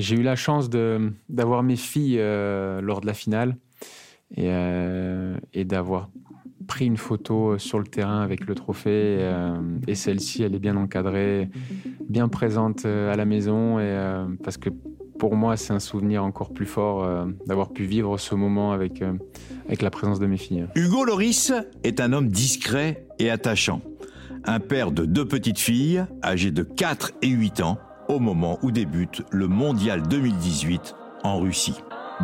j'ai eu la chance d'avoir mes filles lors de la finale et, et d'avoir pris une photo sur le terrain avec le trophée et celle-ci elle est bien encadrée, bien présente à la maison parce que pour moi, c'est un souvenir encore plus fort euh, d'avoir pu vivre ce moment avec, euh, avec la présence de mes filles. Hugo Loris est un homme discret et attachant. Un père de deux petites filles, âgées de 4 et 8 ans, au moment où débute le Mondial 2018 en Russie.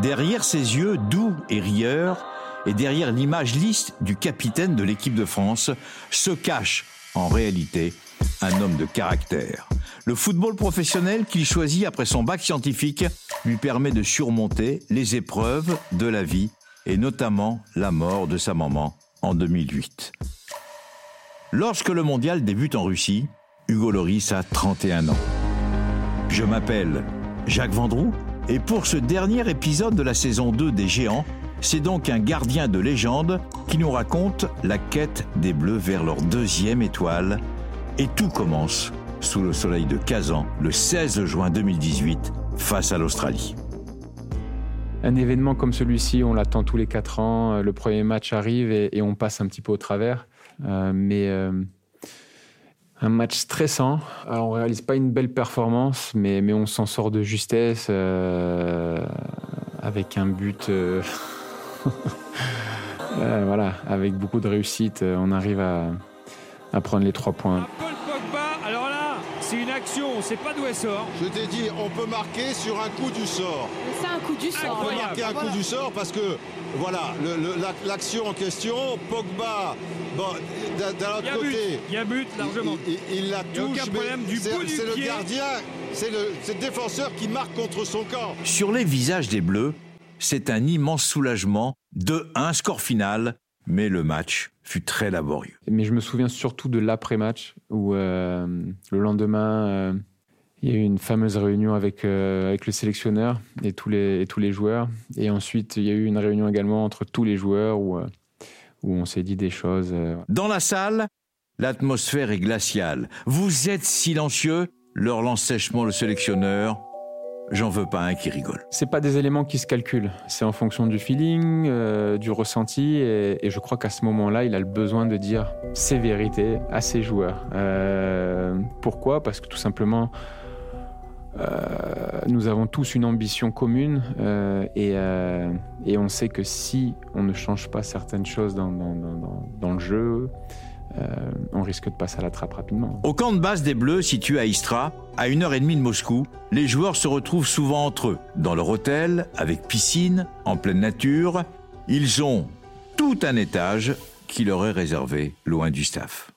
Derrière ses yeux doux et rieurs, et derrière l'image lisse du capitaine de l'équipe de France, se cache en réalité un homme de caractère. Le football professionnel qu'il choisit après son bac scientifique lui permet de surmonter les épreuves de la vie et notamment la mort de sa maman en 2008. Lorsque le mondial débute en Russie, Hugo Loris a 31 ans. Je m'appelle Jacques Vendroux et pour ce dernier épisode de la saison 2 des Géants, c'est donc un gardien de légende qui nous raconte la quête des Bleus vers leur deuxième étoile. Et tout commence sous le soleil de Kazan le 16 juin 2018 face à l'Australie. Un événement comme celui-ci, on l'attend tous les quatre ans. Le premier match arrive et, on passe un petit peu au travers. Euh, mais euh, un match stressant. On réalise pas une belle performance, mais, on s'en sort de justesse avec un but. voilà, avec beaucoup de réussite, on arrive à prendre les trois points. Action, on ne sait pas d'où elle sort. Je t'ai dit, on peut marquer sur un coup du sort. C'est un coup du sort. On peut marquer un coup du sort parce que, voilà, l'action en question, Pogba, bon, d'un l'autre côté. Il y a but, largement. Il, la touche, c'est le gardien, c'est le, le défenseur qui marque contre son camp. Sur les visages des Bleus, c'est un immense soulagement de un score final mais le match fut très laborieux. Mais je me souviens surtout de l'après-match où euh, le lendemain, euh, il y a eu une fameuse réunion avec, euh, avec le sélectionneur et tous, les, et tous les joueurs. Et ensuite, il y a eu une réunion également entre tous les joueurs où, où on s'est dit des choses. Dans la salle, l'atmosphère est glaciale. Vous êtes silencieux, leur lance sèchement le sélectionneur. J'en veux pas un qui rigole. C'est pas des éléments qui se calculent. C'est en fonction du feeling, euh, du ressenti, et, je crois qu'à ce moment-là, il a le besoin de dire ses vérités à ses joueurs. Euh, pourquoi? Parce que tout simplement, euh, nous avons tous une ambition commune, et, on sait que si on ne change pas certaines choses dans, dans le jeu, euh, on risque de passer à la trappe rapidement. Au camp de base des Bleus, situé à Istra, à une heure et demie de Moscou, les joueurs se retrouvent souvent entre eux, dans leur hôtel, avec piscine, en pleine nature. Ils ont tout un étage qui leur est réservé loin du staff.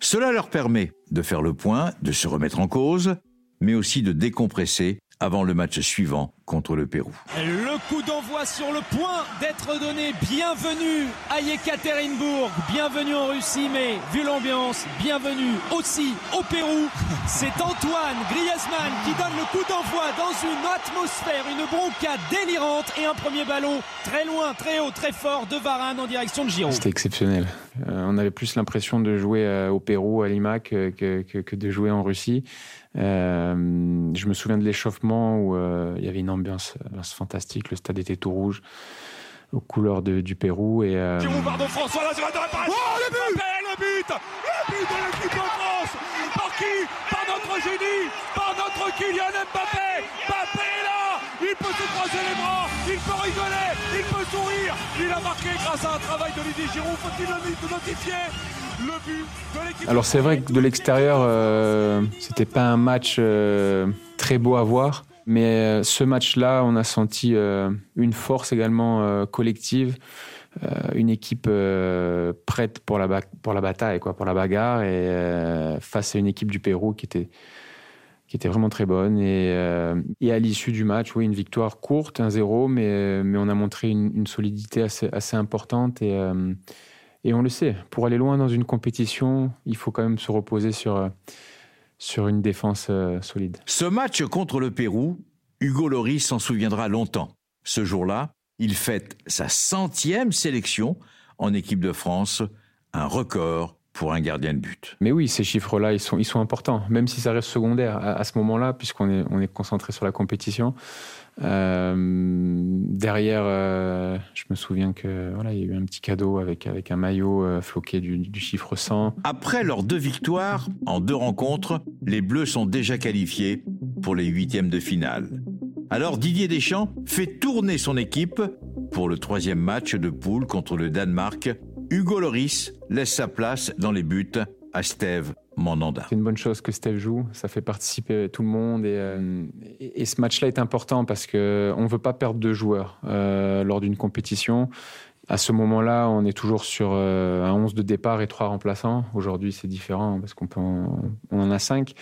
Cela leur permet de faire le point, de se remettre en cause, mais aussi de décompresser avant le match suivant contre le Pérou. Le coup d'envoi sur le point d'être donné. Bienvenue à Yekaterinbourg, bienvenue en Russie, mais vu l'ambiance, bienvenue aussi au Pérou. C'est Antoine Griezmann qui donne le coup d'envoi dans une atmosphère, une bronca délirante et un premier ballon très loin, très haut, très fort de Varane en direction de Giroud. C'était exceptionnel. Euh, on avait plus l'impression de jouer euh, au Pérou, à Lima, que, que, de jouer en Russie. Euh, je me souviens de l'échauffement où il y avait une ambiance, fantastique. Le stade était tout rouge, aux couleurs du Pérou. Et, euh... pardon, François, là, Oh, le but Le but. Le but de l'équipe de France. Par qui? Par notre génie. Par notre Kylian Mbappé. Mbappé est là. Il peut se croiser les bras. Il peut rigoler. Il peut sourire. Il a marqué grâce à un travail de Didier Giroud. Faut-il le notifier le but de l'équipe Alors c'est vrai que de l'extérieur, euh, c'était pas un match euh, très beau à voir. Mais euh, ce match-là, on a senti euh, une force également euh, collective, une équipe prête pour la, bataille, quoi, pour la bagarre, et face à une équipe du Pérou qui était, qui était vraiment très bonne. Et, à l'issue du match, oui, une victoire courte, 1-0, mais, mais on a montré une, une solidité assez, assez, importante. Et, et on le sait, pour aller loin dans une compétition, il faut quand même se reposer sur sur une défense euh, solide. Ce match contre le Pérou, Hugo Loris s'en souviendra longtemps. Ce jour-là, il fête sa centième sélection en équipe de France, un record pour un gardien de but. Mais oui, ces chiffres-là, ils sont, ils sont importants, même si ça reste secondaire à, ce moment-là, puisqu'on est, on est concentré sur la compétition. Euh, derrière, euh, je me souviens que voilà, il y a eu un petit cadeau avec, avec un maillot euh, floqué du, du, chiffre 100. Après leurs deux victoires en deux rencontres, les Bleus sont déjà qualifiés pour les huitièmes de finale. Alors Didier Deschamps fait tourner son équipe pour le troisième match de poule contre le Danemark. Hugo Loris laisse sa place dans les buts à Steve Mandanda. C'est une bonne chose que Steve joue, ça fait participer tout le monde et, euh, et, ce match-là est important parce que on veut pas perdre de joueurs euh, lors d'une compétition. À ce moment-là, on est toujours sur euh, un 11 de départ et trois remplaçants. Aujourd'hui, c'est différent parce qu'on on en a cinq.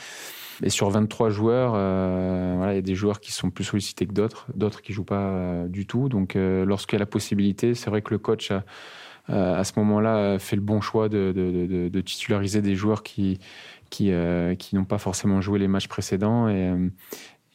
Et sur 23 joueurs, euh, il y a des joueurs qui sont plus sollicités que d'autres, d'autres qui jouent pas euh, du tout. Donc, euh, lorsqu'il y a la possibilité, c'est vrai que le coach a, à ce moment-là fait le bon choix de, titulariser des joueurs qui qui, qui n'ont pas forcément joué les matchs précédents. Et,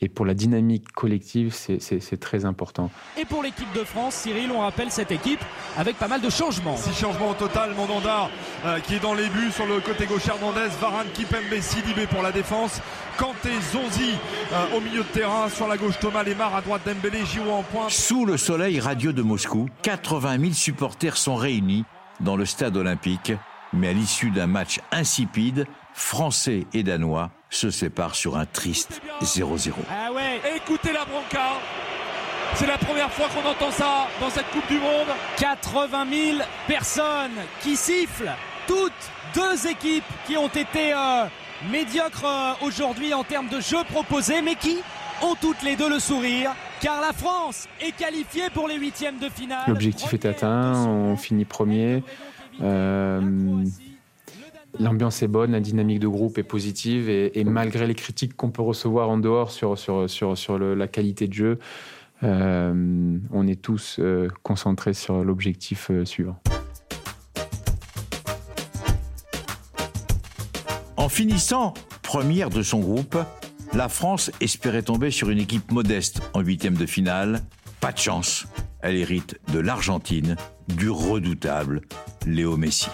et pour la dynamique collective, c'est très important. Et pour l'équipe de France, Cyril, on rappelle cette équipe avec pas mal de changements. Six changements au total. Mandanda euh, qui est dans les buts sur le côté gauche Hernandez, Varane, Kipembe, Sidibé pour la défense. Kanté, Zonzi euh, au milieu de terrain. Sur la gauche, Thomas Lemar à droite, Dembélé, Giroud en pointe. Sous le soleil radieux de Moscou, 80 000 supporters sont réunis dans le stade olympique. Mais à l'issue d'un match insipide, Français et Danois se séparent sur un triste 0-0. Ah ouais, écoutez la bronca. C'est la première fois qu'on entend ça dans cette Coupe du Monde. 80 000 personnes qui sifflent. Toutes deux équipes qui ont été euh, médiocres euh, aujourd'hui en termes de jeu proposé, mais qui ont toutes les deux le sourire. Car la France est qualifiée pour les huitièmes de finale. L'objectif est atteint, on finit premier. Euh, L'ambiance est bonne, la dynamique de groupe est positive et, malgré les critiques qu'on peut recevoir en dehors sur, sur, sur, sur la qualité de jeu, euh, on est tous euh, concentrés sur l'objectif euh, suivant. En finissant première de son groupe, la France espérait tomber sur une équipe modeste en huitième de finale. Pas de chance, elle hérite de l'Argentine, du redoutable Léo Messi.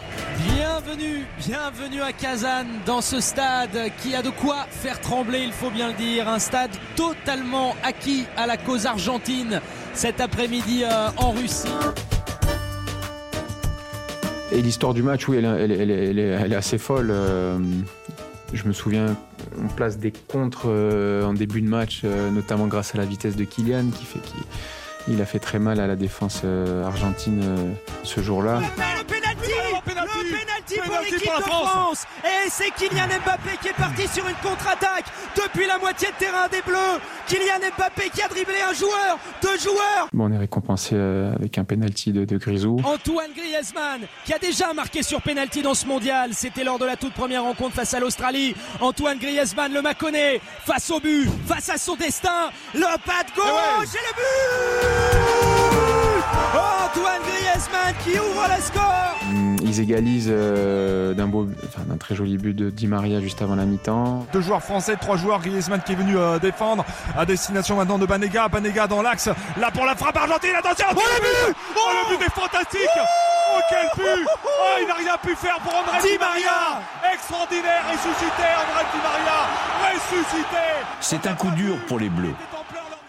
Bienvenue, bienvenue à Kazan dans ce stade qui a de quoi faire trembler, il faut bien le dire. Un stade totalement acquis à la cause argentine cet après-midi euh, en Russie. Et l'histoire du match, oui, elle, est, assez folle. Euh, je me souviens, on place des contres euh, en début de match, notamment grâce à la vitesse de Kylian qui fait qui il a fait très mal à la défense argentine ce jour-là. Pour l'équipe de France. Et c'est Kylian Mbappé qui est parti sur une contre-attaque depuis la moitié de terrain des Bleus. Kylian Mbappé qui a dribblé un joueur, deux joueurs. Bon, on est récompensé euh, avec un penalty de, de, Grisou. Antoine Griezmann qui a déjà marqué sur penalty dans ce mondial. C'était lors de la toute première rencontre face à l'Australie. Antoine Griezmann le Maconnais face au but, face à son destin. Le pas de gauche et le but Antoine Griezmann qui ouvre le score mm, Ils égalisent euh, d'un beau, enfin, d'un très joli but de Di Maria juste avant la mi-temps. Deux joueurs français, trois joueurs. Griezmann qui est venu euh, défendre à destination maintenant de Banega. Banega dans l'axe. Là pour la frappe argentine. Attention Oh, le but Oh, le but est fantastique Oh, quel but Oh, il n'a rien pu faire pour André Di, Maria. Extraordinaire, ressuscité André Di Maria Ressuscité C'est un coup dur pour les Bleus.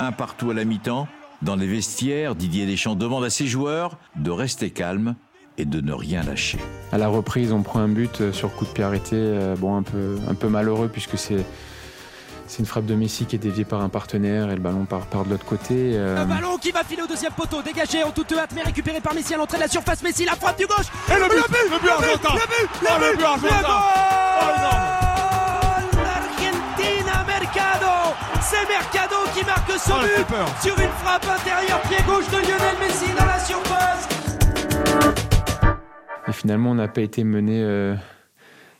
Un partout à la mi-temps dans les vestiaires, Didier Deschamps demande à ses joueurs de rester calmes et de ne rien lâcher. À la reprise, on prend un but euh, sur coup de pied arrêté, euh, bon un peu un peu malheureux puisque c'est c'est une frappe de Messi qui est déviée par un partenaire et le ballon part, par de l'autre côté. Euh. Un ballon qui va filer au deuxième poteau, dégagé en toute hâte, mais récupéré par Messi à l'entrée de la surface. Messi, la frappe du gauche. Et le but, le but, le but, le but, le but, le but, le but, oh, Mercado C'est Mercado qui marque son oh, but sur une frappe intérieure pied gauche de Lionel Messi dans la surface. Et finalement, on n'a pas été mené euh,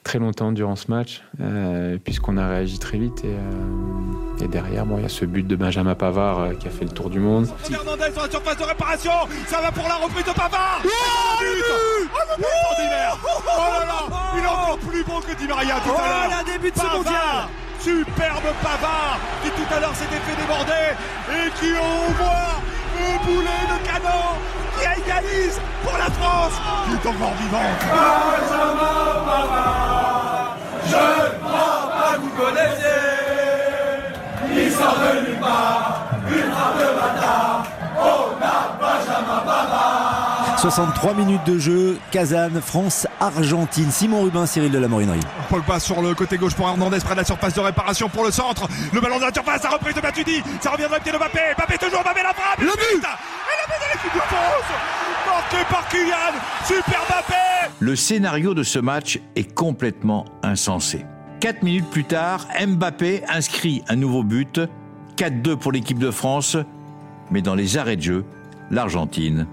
très longtemps durant ce match, euh, puisqu'on a réagi très vite. Et, euh, et derrière, bon, il y a ce but de Benjamin Pavard euh, qui a fait le tour du monde. Fernandez sur la surface de réparation, ça va pour la reprise de Pavard. Oh, oh le but Oh, le but Oh là là Il est encore plus beau que Di Maria tout à l'heure. Oh, début de ce mondial Superbe Pavard qui tout à l'heure s'était fait déborder et qui envoie un boulet de canon qui égalise pour la France, qui est encore vivante. Je ne crois pas que vous connaissiez. Il sort de nulle part, une frappe de bâtard. Oh, n'a Benjamin Bavard. 63 minutes de jeu, Kazan, France, Argentine. Simon Rubin, Cyril de la Morinerie. Pogba sur le côté gauche pour Hernandez près de la surface de réparation pour le centre. Le ballon de la surface, la reprise de Matuidi. Ça revient dans le pied de Mbappé. Mbappé toujours, Mbappé la frappe. Le but Et le but de l'équipe de France Marqué par Kylian. Super Mbappé Le scénario de ce match est complètement insensé. Quatre minutes plus tard, Mbappé inscrit un nouveau but, 4-2 pour l'équipe de France, mais dans les arrêts de jeu, l'Argentine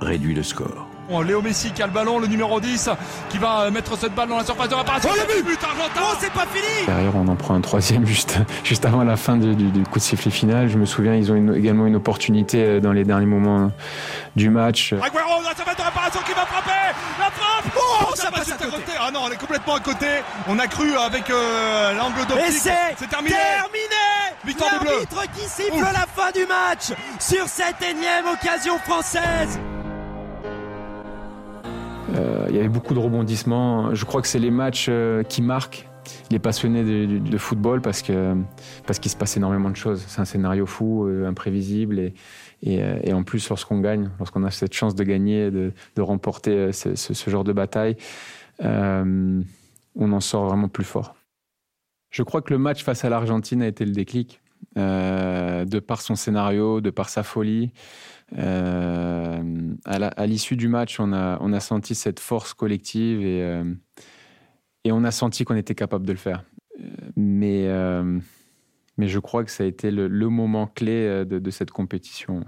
réduit le score. Bon, Léo Messi qui a le ballon, le numéro 10, qui va euh, mettre cette balle dans la surface de réparation. Oh, le but, argentin Oh, c'est pas fini Derrière, on en prend un troisième juste, juste avant la fin du, du- du coup de sifflet final. Je me souviens, ils ont une- également une opportunité euh, dans les derniers moments du match. Agüero dans la surface de réparation qui va frapper La frappe Oh, ça passe à côté Ah non, on est complètement à côté. On a cru avec euh, l'angle d'optique. Et c'est C'est terminé terminé Victoire des Bleus. L'arbitre qui siffle Ouf. la fin du match sur cette énième occasion française. Beaucoup de rebondissements. Je crois que c'est les matchs euh, qui marquent les passionnés de, football parce que parce qu'il se passe énormément de choses. C'est un scénario fou, euh, imprévisible et, euh, et en plus lorsqu'on gagne, lorsqu'on a cette chance de gagner, de, de remporter ce, genre de bataille, on en sort vraiment plus fort. Je crois que le match face à l'Argentine a été le déclic, euh, de par son scénario, de par sa folie. Euh, à l'issue du match, on a, senti cette force collective et, euh, et on a senti qu'on était capable de le faire. Mais, je crois que ça a été le, moment clé de, de cette compétition.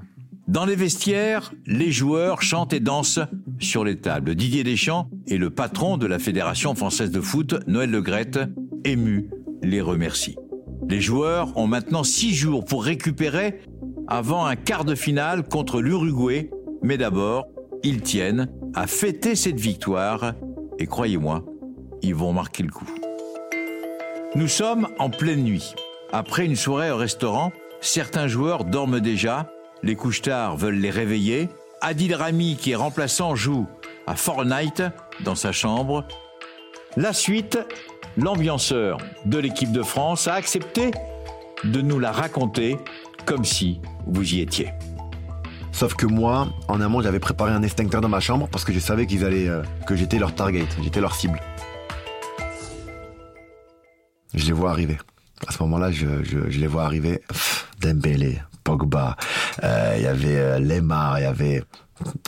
Dans les vestiaires, les joueurs chantent et dansent sur les tables. Didier Deschamps et le patron de la Fédération française de foot, Noël Legrette, ému, les remercie. Les joueurs ont maintenant six jours pour récupérer avant un quart de finale contre l'Uruguay. Mais d'abord, ils tiennent à fêter cette victoire et croyez-moi, ils vont marquer le coup. Nous sommes en pleine nuit. Après une soirée au restaurant, certains joueurs dorment déjà, les couche-tard veulent les réveiller. Adil Rami, qui est remplaçant, joue à Fortnite dans sa chambre. La suite, l'ambianceur de l'équipe de France a accepté de nous la raconter comme si vous y étiez. Sauf que moi, en amont, j'avais préparé un extincteur dans ma chambre parce que je savais qu'ils allaient, euh, que j'étais leur target, j'étais leur cible. Je les vois arriver. À ce moment-là, je, les vois arriver. Dembélé, Pogba, euh, il y avait euh, Lemar, il y avait,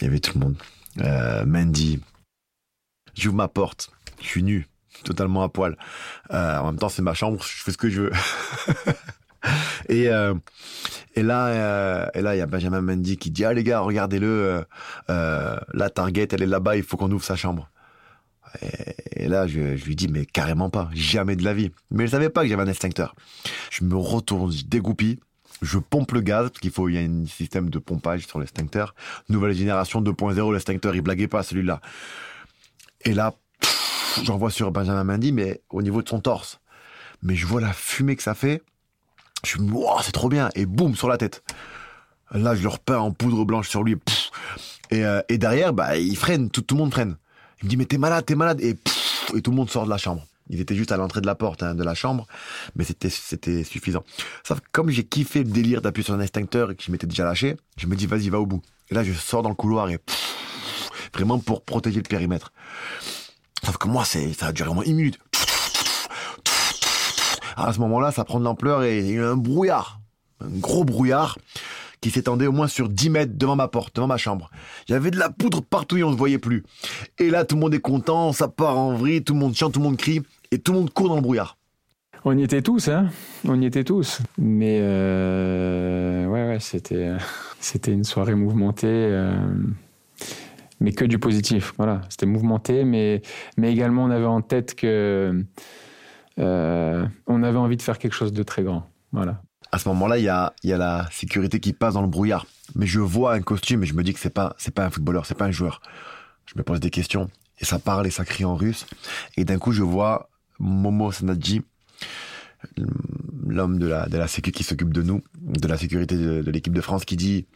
il y avait tout le monde. Euh, Mendy. J'ouvre ma porte. Je suis nu, totalement à poil. Euh, en même temps, c'est ma chambre. Je fais ce que je veux. et euh, et là, euh, et là, il y a Benjamin Mendy qui dit ah les gars, regardez-le. la Target, elle est là-bas. Il faut qu'on ouvre sa chambre. Et, là, je, je lui dis mais carrément pas, jamais de la vie. Mais je savais pas que j'avais un extincteur. Je me retourne, je dégoupille. Je pompe le gaz, parce qu'il faut, il y a un système de pompage sur l'extincteur. Nouvelle génération 2.0, l'extincteur, il blaguait pas celui-là. Et là, pff, j'envoie sur Benjamin Mendy, mais au niveau de son torse. Mais je vois la fumée que ça fait. Je dis, wow, c'est trop bien. Et boum, sur la tête. Là, je le repeins en poudre blanche sur lui. Et, euh, et derrière, bah, il freine, tout, le monde freine. Il me dit, mais t'es malade, t'es malade. Et, et tout le monde sort de la chambre. Ils étaient juste à l'entrée de la porte hein, de la chambre, mais c'était suffisant. Sauf que comme j'ai kiffé le délire d'appuyer sur un extincteur et que je m'étais déjà lâché, je me dis vas-y va au bout. Et là je sors dans le couloir et vraiment pour protéger le périmètre. Sauf que moi c'est ça a duré au moins une minute. À ce moment-là, ça prend de l'ampleur et il y a eu un brouillard, un gros brouillard qui s'étendait au moins sur 10 mètres devant ma porte, devant ma chambre. Il y avait de la poudre partout et on se voyait plus. Et là, tout le monde est content, ça part en vrille, tout le monde chante, tout le monde crie et tout le monde court dans le brouillard. On y était tous, hein On y était tous. Mais euh, ouais, ouais, c'était, c'était une soirée mouvementée, euh, mais que du positif. Voilà, c'était mouvementé, mais, mais également on avait en tête que euh, on avait envie de faire quelque chose de très grand. Voilà. À ce moment-là, il y a, y a la sécurité qui passe dans le brouillard. Mais je vois un costume et je me dis que c'est pas, c'est pas un footballeur, c'est pas un joueur. Je me pose des questions et ça parle et ça crie en russe. Et d'un coup, je vois Momo Sanadji l'homme de la, de sécu qui s'occupe de nous, de la sécurité de, l'équipe de France, qui dit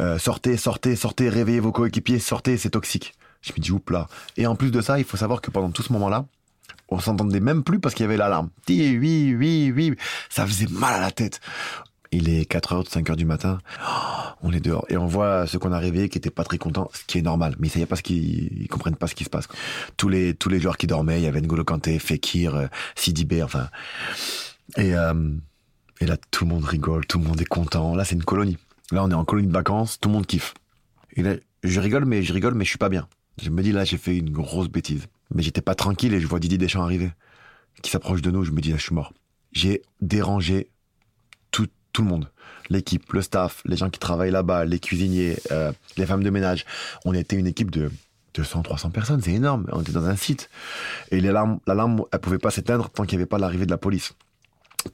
euh, sortez, sortez, sortez, réveillez vos coéquipiers, sortez, c'est toxique. Je me dis oups là. Et en plus de ça, il faut savoir que pendant tout ce moment-là, on s'entendait même plus parce qu'il y avait l'alarme. Oui, oui, oui. Ça faisait mal à la tête. Il est 4h, 5h du matin. Oh, on est dehors. Et on voit ceux qu'on a réveillés qui étaient pas très contents, ce qui est normal. Mais ils savaient pas ce qu'ils, ils comprennent pas ce qui se passe. Tous les, tous les joueurs qui dormaient, il y avait N'Golo Kanté, Fekir, euh, Sidi Bey, enfin. Et, euh, et là, tout le monde rigole, tout le monde est content. Là, c'est une colonie. Là, on est en colonie de vacances, tout le monde kiffe. Et là, je rigole, mais je rigole, mais je suis pas bien. Je me dis, là, j'ai fait une grosse bêtise. Mais j'étais pas tranquille et je vois Didier Deschamps arriver, qui s'approche de nous. Je me dis, là, je suis mort. J'ai dérangé tout, le monde. L'équipe, le staff, les gens qui travaillent là-bas, les cuisiniers, euh, les femmes de ménage. On était une équipe de 200, 300 personnes, c'est énorme. On était dans un site. Et l'alarme, l'alarme, elle pouvait pas s'éteindre tant qu'il n'y avait pas l'arrivée de la police.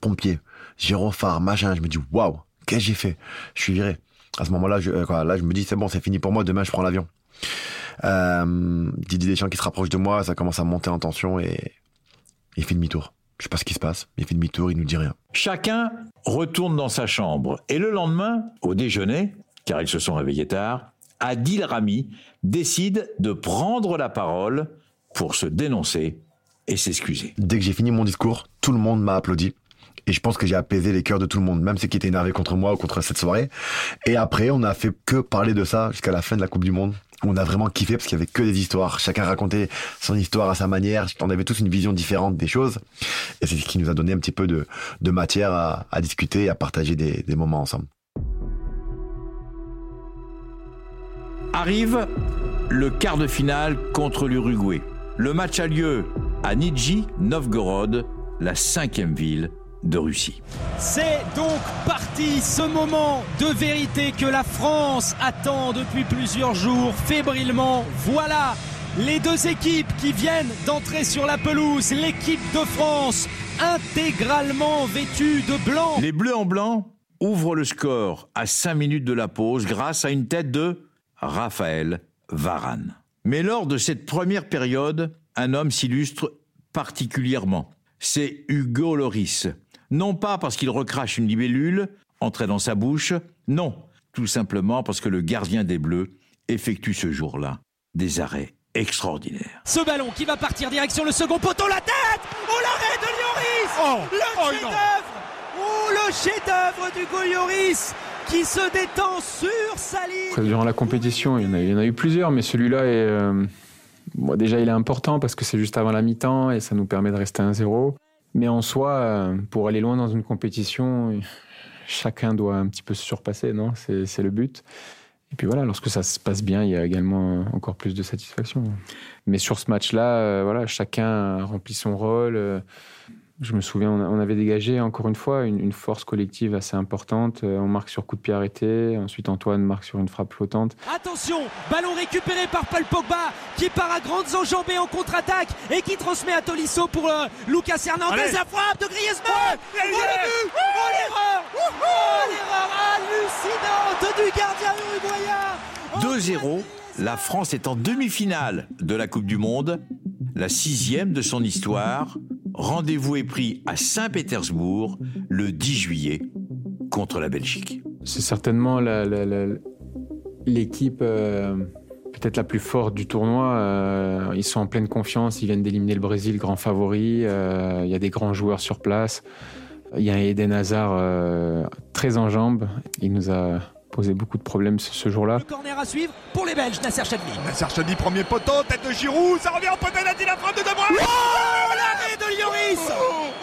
Pompiers, gyrophare, machin. Je me dis, waouh, qu'est-ce que j'ai fait? Je suis viré. À ce moment-là, je, euh, là, je me dis, c'est bon, c'est fini pour moi. Demain, je prends l'avion. Euh, Didier Deschamps qui se rapproche de moi, ça commence à monter en tension et il fait demi-tour. Je sais pas ce qui se passe, mais il fait demi-tour, il nous dit rien. Chacun retourne dans sa chambre. Et le lendemain, au déjeuner, car ils se sont réveillés tard, Adil Rami décide de prendre la parole pour se dénoncer et s'excuser. Dès que j'ai fini mon discours, tout le monde m'a applaudi. Et je pense que j'ai apaisé les cœurs de tout le monde, même ceux qui étaient énervés contre moi ou contre cette soirée. Et après, on a fait que parler de ça jusqu'à la fin de la Coupe du Monde. On a vraiment kiffé parce qu'il y avait que des histoires. Chacun racontait son histoire à sa manière. On avait tous une vision différente des choses. Et c'est ce qui nous a donné un petit peu de, matière à, discuter et à partager des, des moments ensemble. Arrive le quart de finale contre l'Uruguay. Le match a lieu à Nijni Novgorod, la cinquième ville de Russie. C'est donc parti ce moment de vérité que la France attend depuis plusieurs jours fébrilement. Voilà les deux équipes qui viennent d'entrer sur la pelouse. L'équipe de France intégralement vêtue de blanc. Les Bleus en blanc ouvrent le score à 5 minutes de la pause grâce à une tête de Raphaël Varane. Mais lors de cette première période, un homme s'illustre particulièrement. C'est Hugo Loris. Non pas parce qu'il recrache une libellule entrée dans sa bouche, non, tout simplement parce que le gardien des Bleus effectue ce jour-là des arrêts extraordinaires. Ce ballon qui va partir direction le second poteau, la tête Oh l'arrêt de Lloris Oh Le Oh, chef-d'œuvre Oh le chef-d'œuvre d'Hugo Lloris qui se détend sur sa ligne Durant la compétition, il y en a, il y en a eu plusieurs, mais celui-là est. euh, bon, déjà, il est important parce que c'est juste avant la mi-temps et ça nous permet de rester à 1-0. Mais en soi, euh, pour aller loin dans une compétition, chacun doit un petit peu se surpasser, non? C'est le but. Et puis voilà, lorsque ça se passe bien, il y a également encore plus de satisfaction. Mais sur ce match-là, euh, voilà, chacun a rempli son rôle. Je me souviens, on, avait dégagé encore une fois une, une force collective assez importante. Euh, On marque sur coup de pied arrêté. Ensuite, Antoine marque sur une frappe flottante. Attention, ballon récupéré par Paul Pogba qui part à grandes enjambées en contre-attaque et qui transmet à Tolisso pour euh, Lucas Hernandez. Allez. La frappe de Griezmann Oh le but Oh l'erreur Oh l'erreur hallucinante du gardien uruguayen 2-0, la France est en demi-finale de la Coupe du Monde, la sixième de son histoire. Rendez-vous est pris à Saint-Pétersbourg le 10 juillet contre la Belgique. C'est certainement l'équipe euh, peut-être la plus forte du tournoi. Euh, ils sont en pleine confiance. Ils viennent d'éliminer le Brésil, grand favori. Euh, Il y a des grands joueurs sur place. Il y a Eden Hazard très en jambes. Il nous a posé beaucoup de problèmes ce, ce jour-là. Le corner à suivre pour les Belges, Nasser Chadli. Nasser Chadli, premier poteau, tête de Giroud, ça revient au poteau, il a dit la frappe de De Bruyne Oh l'arrêt de Lloris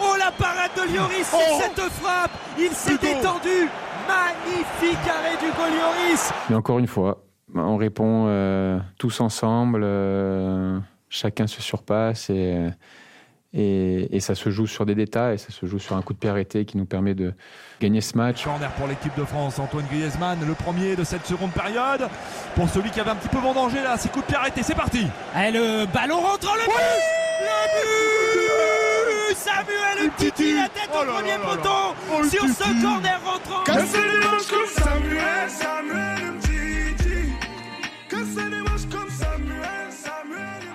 Oh la parade de Lloris sur Oh. cette frappe Il s'est détendu Magnifique arrêt d'Hugo Lloris Mais encore une fois, on répond euh, tous ensemble. euh, chacun se surpasse et, et, et ça se joue sur des détails. Ça se joue sur un coup de pied arrêté qui nous permet de gagner ce match. Corner pour l'équipe de France, Antoine Griezmann, le premier de cette seconde période. Pour celui qui avait un petit peu vendangé là, ses coups de pied arrêtés, c'est parti Et le ballon rentre le but Le but Samuel Umtiti la tête Oh au là premier poteau là. Oh, sur ce corner rentrant comme Samuel, Samuel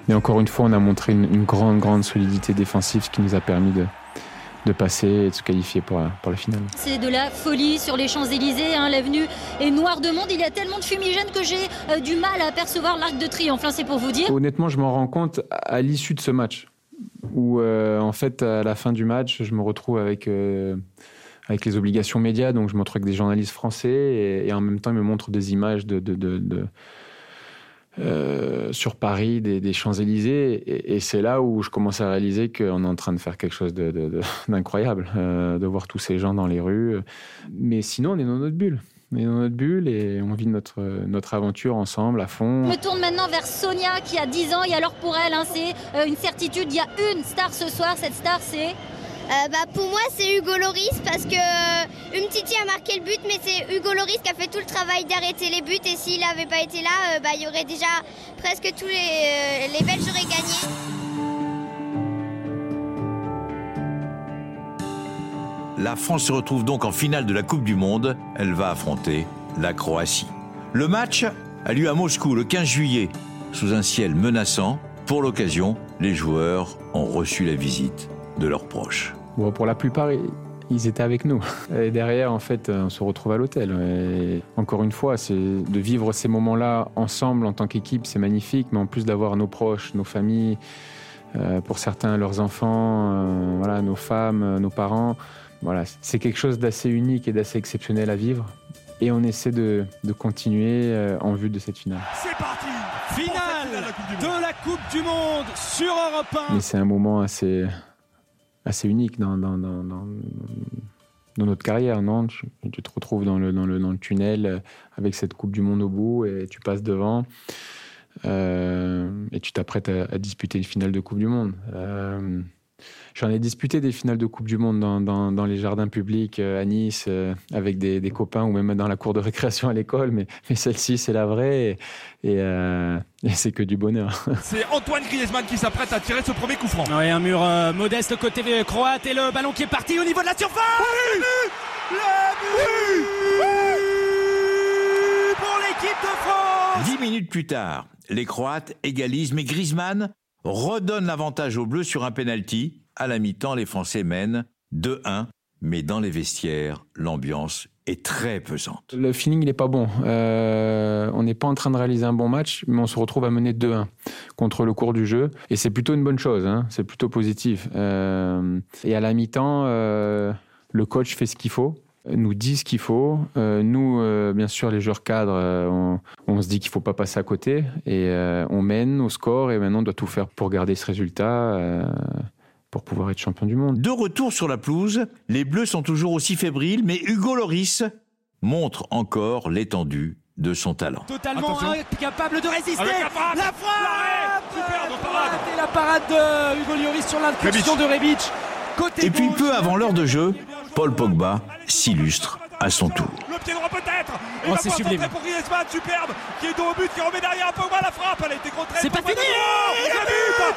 Mais encore une fois, on a montré une, une grande, grande solidité défensive, ce qui nous a permis de, de passer et de se qualifier pour, pour la finale. C'est de la folie sur les Champs-Élysées. Hein. L'avenue est noire de monde. Il y a tellement de fumigène que j'ai euh, du mal à apercevoir l'arc de triomphe. Hein, c'est pour vous dire. Honnêtement, je m'en rends compte à l'issue de ce match. Où, euh, en fait, à la fin du match, je me retrouve avec. Euh, avec les obligations médias, donc je me retrouve avec des journalistes français et, en même temps ils me montrent des images de, de, de euh, sur Paris, des, Champs-Élysées. Et, c'est là où je commence à réaliser qu'on est en train de faire quelque chose d'incroyable, euh, de, voir tous ces gens dans les rues. Mais sinon, on est dans notre bulle. On est dans notre bulle et on vit notre, notre aventure ensemble à fond. Je me tourne maintenant vers Sonia qui a 10 ans et alors pour elle, hein, c'est euh, une certitude, il y a une star ce soir. Cette star, c'est euh, bah, pour moi, c'est Hugo Loris parce que euh, Umtiti a marqué le but, mais c'est Hugo Loris qui a fait tout le travail d'arrêter les buts. Et s'il n'avait pas été là, euh, bah, il y aurait déjà presque tous les, les Belges auraient gagné. La France se retrouve donc en finale de la Coupe du Monde. Elle va affronter la Croatie. Le match a lieu à Moscou le 15 juillet, sous un ciel menaçant. Pour l'occasion, les joueurs ont reçu la visite de leurs proches. Bon, pour la plupart, ils étaient avec nous. Et derrière, en fait, on se retrouve à l'hôtel. Et encore une fois, c'est de vivre ces moments-là ensemble en tant qu'équipe, c'est magnifique. Mais en plus d'avoir nos proches, nos familles, euh, pour certains leurs enfants, euh, voilà, nos femmes, euh, nos parents, voilà, c'est quelque chose d'assez unique et d'assez exceptionnel à vivre. Et on essaie de, de continuer en vue de cette finale. C'est parti Finale de la Coupe du Monde sur Europe 1 Mais c'est un moment assez assez unique dans, dans, dans, dans, notre carrière, non? Tu, te retrouves dans le, dans, le, dans le tunnel euh, avec cette Coupe du Monde au bout et tu passes devant. Euh, et tu t'apprêtes à, disputer une finale de Coupe du Monde. Euh, J'en ai disputé des finales de Coupe du Monde dans, dans, les jardins publics à Nice, avec des, des, copains ou même dans la cour de récréation à l'école, mais, mais celle-ci, c'est la vraie et, et, c'est que du bonheur. C'est Antoine Griezmann qui s'apprête à tirer ce premier coup franc. Oui, un mur modeste côté croate et le ballon qui est parti au niveau de la surface oui Le but Pour l'équipe de France Dix minutes plus tard, les Croates égalisent, mais Griezmann redonne l'avantage aux Bleus sur un penalty. À la mi-temps, les Français mènent 2-1, mais dans les vestiaires, l'ambiance est très pesante. Le feeling, n'est pas bon. Euh, on n'est pas en train de réaliser un bon match, mais on se retrouve à mener 2-1 contre le cours du jeu. Et c'est plutôt une bonne chose, hein. c'est plutôt positif. Euh, et à la mi-temps, euh, le coach fait ce qu'il faut nous dit ce qu'il faut. Euh, nous, euh, bien sûr, les joueurs cadres, euh, on, se dit qu'il ne faut pas passer à côté et on mène au score et maintenant on doit tout faire pour garder ce résultat. pour pouvoir être champion du monde. De retour sur la pelouse, les Bleus sont toujours aussi fébriles, mais Hugo Loris montre encore l'étendue de son talent. Totalement incapable de résister. La frappe Et la parade de Hugo Loris sur l'incursion de Rebic. et puis peu avant l'heure de jeu, Paul Pogba s'illustre à son tour. Le pied droit peut-être oh, c'est sublime. pour Griezmann, superbe, qui est dos au but, qui remet derrière Pogba la frappe, elle a été contrée. C'est pas fini Le but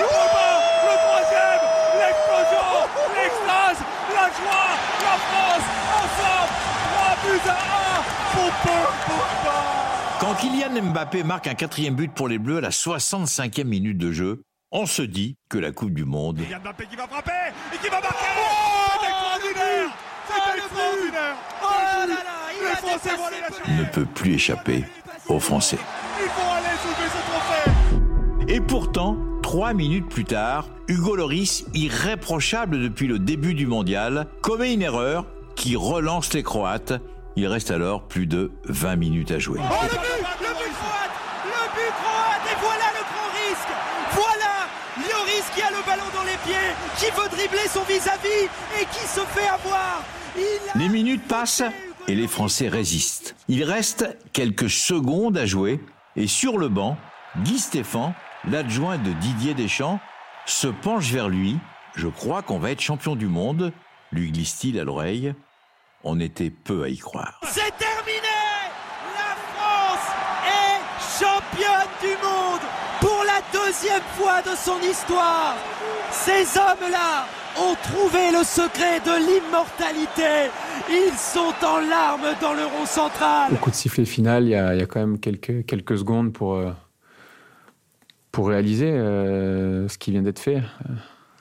Le Pogba, le troisième, l'explosion, l'extase, la joie, la France, ensemble, 3 buts à 1 pour Paul Pogba. Quand Kylian Mbappé marque un quatrième but pour les Bleus à la 65e minute de jeu, on se dit que la Coupe du Monde. Kylian Mbappé qui va frapper et qui va marquer oh ne peut plus échapper aux Français. Et pourtant, trois minutes plus tard, Hugo Loris, irréprochable depuis le début du mondial, commet une erreur qui relance les Croates. Il reste alors plus de 20 minutes à jouer. Oh, le but, le but croate, le but croate, et voilà le grand risque. Voilà Loris qui a le ballon dans les pieds, qui veut dribbler son vis-à-vis et qui se fait avoir. Les minutes passent et les Français résistent. Il reste quelques secondes à jouer et sur le banc, Guy Stéphane, l'adjoint de Didier Deschamps, se penche vers lui. Je crois qu'on va être champion du monde, lui glisse-t-il à l'oreille. On était peu à y croire. C'est terminé La France est championne du monde pour la deuxième fois de son histoire. Ces hommes-là ont trouvé le secret de l'immortalité. Ils sont en larmes dans le rond central. Au coup de sifflet final, il y, a, quand même quelques, quelques secondes pour, euh, pour réaliser euh, ce qui vient d'être fait.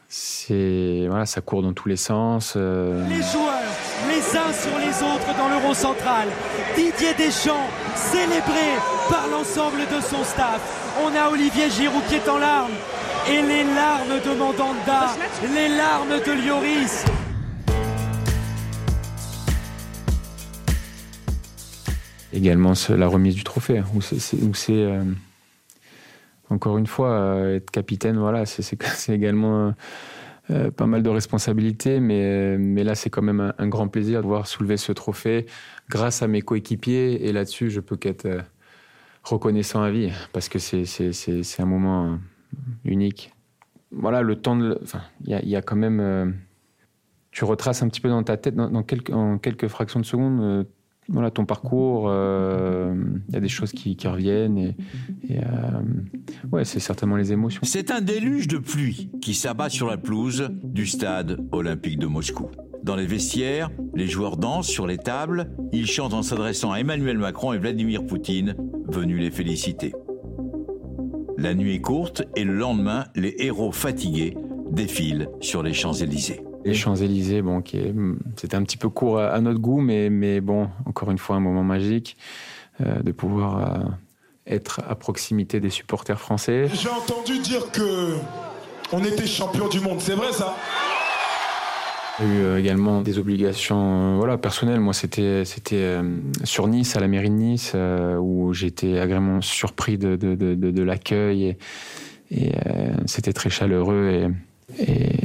c'est voilà, ça court dans tous les sens. Euh. Les joueurs, les uns sur les autres dans l'Euro central. Didier Deschamps, célébré par l'ensemble de son staff. On a Olivier Giroud qui est en larmes. Et les larmes de Mandanda, les larmes de Lloris. Également la remise du trophée, où c'est euh, encore une fois euh, être capitaine, voilà, c'est également euh, pas mal de responsabilités, mais, mais là c'est quand même un, grand plaisir de voir soulever ce trophée grâce à mes coéquipiers, et là-dessus je peux qu'être reconnaissant à vie, parce que c'est un moment unique. Voilà, le temps de. Il y, a quand même. tu retraces un petit peu dans ta tête, dans, quelques, en quelques fractions de secondes voilà, ton parcours, il euh, y a des choses qui, reviennent et, euh, ouais, c'est certainement les émotions. C'est un déluge de pluie qui s'abat sur la pelouse du stade olympique de Moscou. Dans les vestiaires, les joueurs dansent sur les tables, ils chantent en s'adressant à Emmanuel Macron et Vladimir Poutine, venus les féliciter. La nuit est courte et le lendemain, les héros fatigués défilent sur les Champs-Élysées. Les Champs-Élysées, bon, c'était un petit peu court à, notre goût, mais, mais bon, encore une fois, un moment magique euh, de pouvoir euh, être à proximité des supporters français. J'ai entendu dire que on était champion du monde, c'est vrai ça? J'ai eu euh, également des obligations voilà, personnelles. Moi, c'était c'était sur Nice, à la mairie de Nice, où j'étais agrément surpris de, de, de, de l'accueil. Et, et c'était très chaleureux. Et,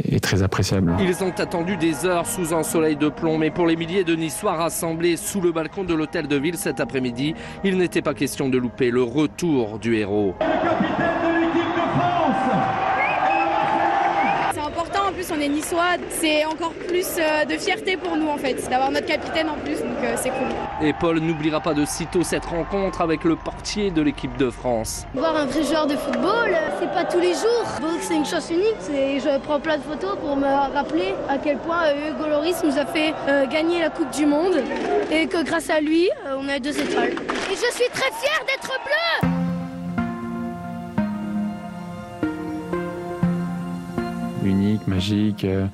Ils ont attendu des heures sous un soleil de plomb, mais pour les milliers de Niçois rassemblés sous le balcon de l'hôtel de ville cet après-midi, il n'était pas question de louper le retour du héros. On est niçois, c'est encore plus euh, de fierté pour nous en fait, d'avoir notre capitaine en plus, donc euh, c'est cool. Et Paul n'oubliera pas de sitôt cette rencontre avec le portier de l'équipe de France. Voir un vrai joueur de football, euh, c'est pas tous les jours. C'est une chance unique, je prends plein de photos pour me rappeler à quel point Hugo Loris nous a fait gagner la Coupe du Monde et que grâce à lui, on a deux étoiles. Et je suis très fier d'être magique. Euh,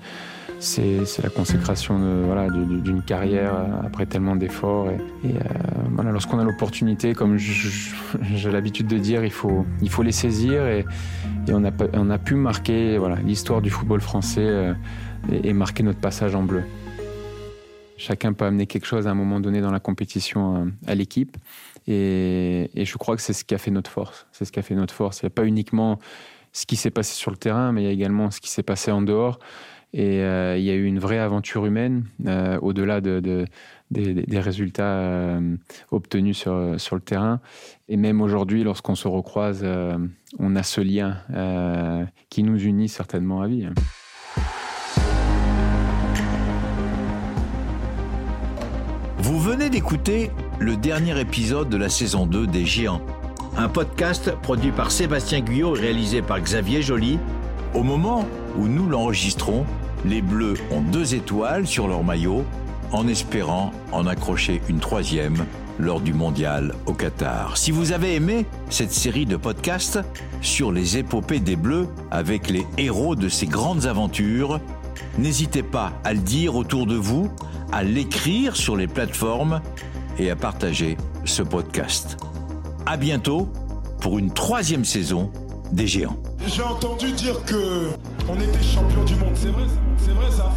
c'est la consécration d'une carrière euh, après tellement d'efforts. Et, euh, lorsqu'on a l'opportunité, comme j'ai l'habitude de dire, il faut, les saisir. Et, on, a, pu marquer l'histoire du football français et, marquer notre passage en bleu. Chacun peut amener quelque chose à un moment donné dans la compétition à l'équipe. Et, et, je crois que c'est ce qui a fait notre force. C'est ce qui a fait notre force. A pas uniquement ce qui s'est passé sur le terrain, mais il y a également ce qui s'est passé en dehors. Et euh, il y a eu une vraie aventure humaine, euh, au-delà de, des, résultats euh, obtenus sur, sur le terrain. Et même aujourd'hui, lorsqu'on se recroise, on a ce lien qui nous unit certainement à vie. Vous venez d'écouter le dernier épisode de la saison 2 des Géants un podcast produit par Sébastien Guyot et réalisé par Xavier Joly. Au moment où nous l'enregistrons, les Bleus ont deux étoiles sur leur maillot, en espérant en accrocher une troisième lors du mondial au Qatar. Si vous avez aimé cette série de podcasts sur les épopées des Bleus avec les héros de ces grandes aventures, n'hésitez pas à le dire autour de vous, à l'écrire sur les plateformes et à partager ce podcast. À bientôt pour une troisième saison des Géants. J'ai entendu dire que on était champion du monde, c'est vrai, c'est vrai ça.